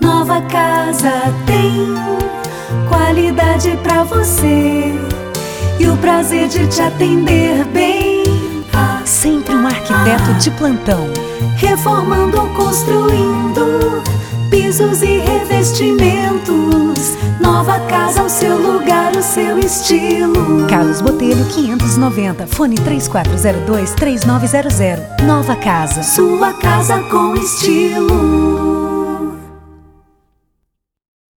Nova casa tem qualidade para você e o prazer de te atender bem. Sempre um arquiteto de plantão. Reformando ou construindo pisos e revestimentos. Nova casa, o seu lugar, o seu estilo. Carlos Botelho 590, fone 3402 3900. Nova Casa. Sua casa com estilo.